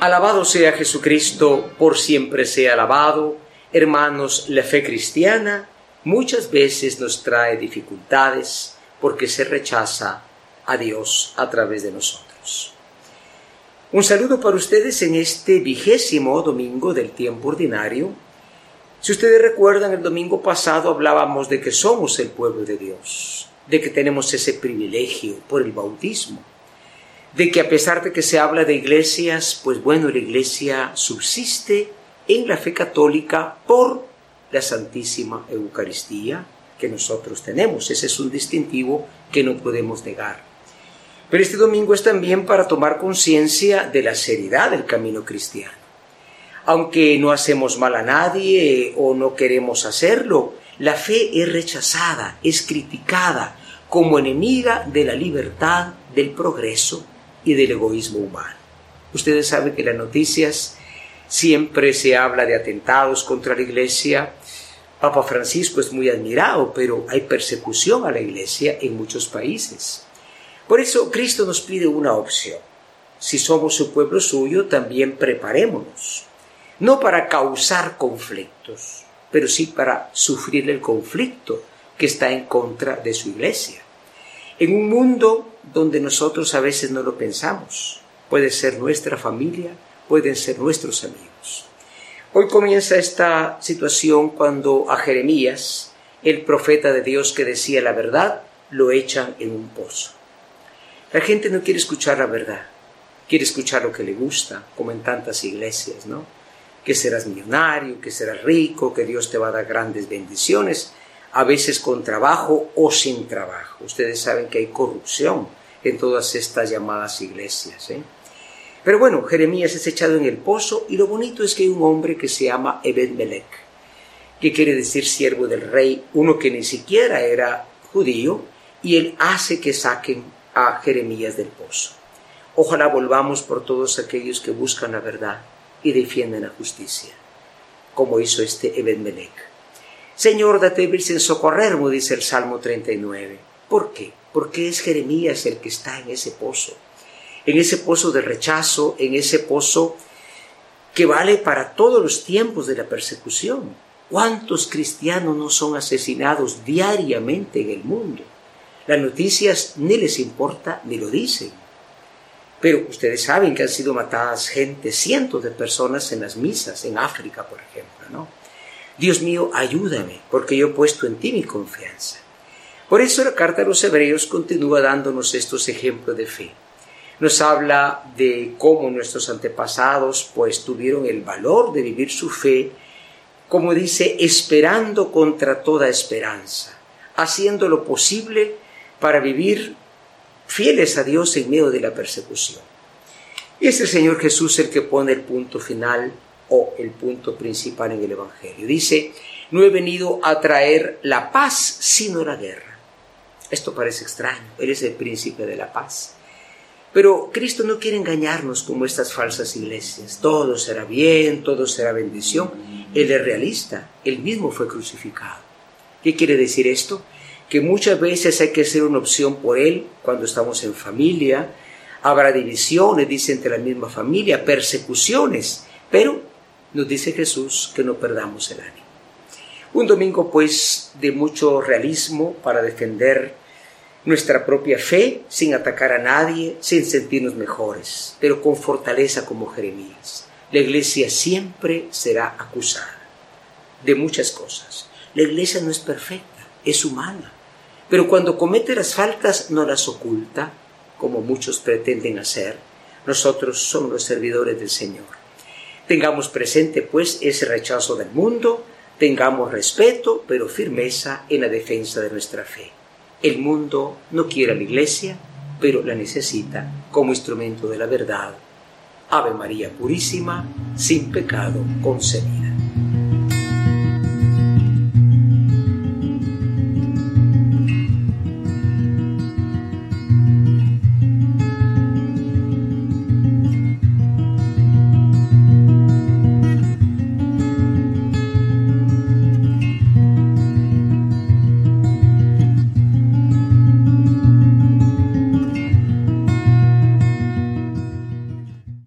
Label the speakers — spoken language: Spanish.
Speaker 1: Alabado sea Jesucristo, por siempre sea alabado. Hermanos, la fe cristiana muchas veces nos trae dificultades porque se rechaza a Dios a través de nosotros. Un saludo para ustedes en este vigésimo domingo del tiempo ordinario. Si ustedes recuerdan, el domingo pasado hablábamos de que somos el pueblo de Dios, de que tenemos ese privilegio por el bautismo de que a pesar de que se habla de iglesias, pues bueno, la iglesia subsiste en la fe católica por la Santísima Eucaristía que nosotros tenemos. Ese es un distintivo que no podemos negar. Pero este domingo es también para tomar conciencia de la seriedad del camino cristiano. Aunque no hacemos mal a nadie o no queremos hacerlo, la fe es rechazada, es criticada como enemiga de la libertad, del progreso y del egoísmo humano. Ustedes saben que las noticias siempre se habla de atentados contra la iglesia. Papa Francisco es muy admirado, pero hay persecución a la iglesia en muchos países. Por eso Cristo nos pide una opción. Si somos su pueblo suyo, también preparémonos. No para causar conflictos, pero sí para sufrir el conflicto que está en contra de su iglesia. En un mundo donde nosotros a veces no lo pensamos. Puede ser nuestra familia, pueden ser nuestros amigos. Hoy comienza esta situación cuando a Jeremías, el profeta de Dios que decía la verdad, lo echan en un pozo. La gente no quiere escuchar la verdad, quiere escuchar lo que le gusta, como en tantas iglesias, ¿no? Que serás millonario, que serás rico, que Dios te va a dar grandes bendiciones, a veces con trabajo o sin trabajo. Ustedes saben que hay corrupción en todas estas llamadas iglesias. ¿eh? Pero bueno, Jeremías es echado en el pozo y lo bonito es que hay un hombre que se llama Ebed Melech, que quiere decir siervo del rey, uno que ni siquiera era judío, y él hace que saquen a Jeremías del pozo. Ojalá volvamos por todos aquellos que buscan la verdad y defienden la justicia, como hizo este Ebed Melech. Señor, date prisa en socorrerme, dice el Salmo 39. ¿Por qué? Porque es Jeremías el que está en ese pozo, en ese pozo de rechazo, en ese pozo que vale para todos los tiempos de la persecución. ¿Cuántos cristianos no son asesinados diariamente en el mundo? Las noticias ni les importa ni lo dicen. Pero ustedes saben que han sido matadas gente, cientos de personas en las misas, en África, por ejemplo, ¿no? Dios mío, ayúdame, porque yo he puesto en ti mi confianza. Por eso la carta de los Hebreos continúa dándonos estos ejemplos de fe. Nos habla de cómo nuestros antepasados pues tuvieron el valor de vivir su fe, como dice, esperando contra toda esperanza, haciendo lo posible para vivir fieles a Dios en medio de la persecución. Y es el Señor Jesús el que pone el punto final o el punto principal en el Evangelio. Dice, no he venido a traer la paz, sino la guerra. Esto parece extraño, Él es el príncipe de la paz. Pero Cristo no quiere engañarnos como estas falsas iglesias. Todo será bien, todo será bendición. Él es realista, Él mismo fue crucificado. ¿Qué quiere decir esto? Que muchas veces hay que ser una opción por Él cuando estamos en familia. Habrá divisiones, dice, entre la misma familia, persecuciones. Pero nos dice Jesús que no perdamos el ánimo. Un domingo pues de mucho realismo para defender nuestra propia fe sin atacar a nadie, sin sentirnos mejores, pero con fortaleza como Jeremías. La iglesia siempre será acusada de muchas cosas. La iglesia no es perfecta, es humana, pero cuando comete las faltas no las oculta, como muchos pretenden hacer. Nosotros somos los servidores del Señor. Tengamos presente pues ese rechazo del mundo, Tengamos respeto, pero firmeza en la defensa de nuestra fe. El mundo no quiere a la Iglesia, pero la necesita como instrumento de la verdad. Ave María Purísima, sin pecado concebida.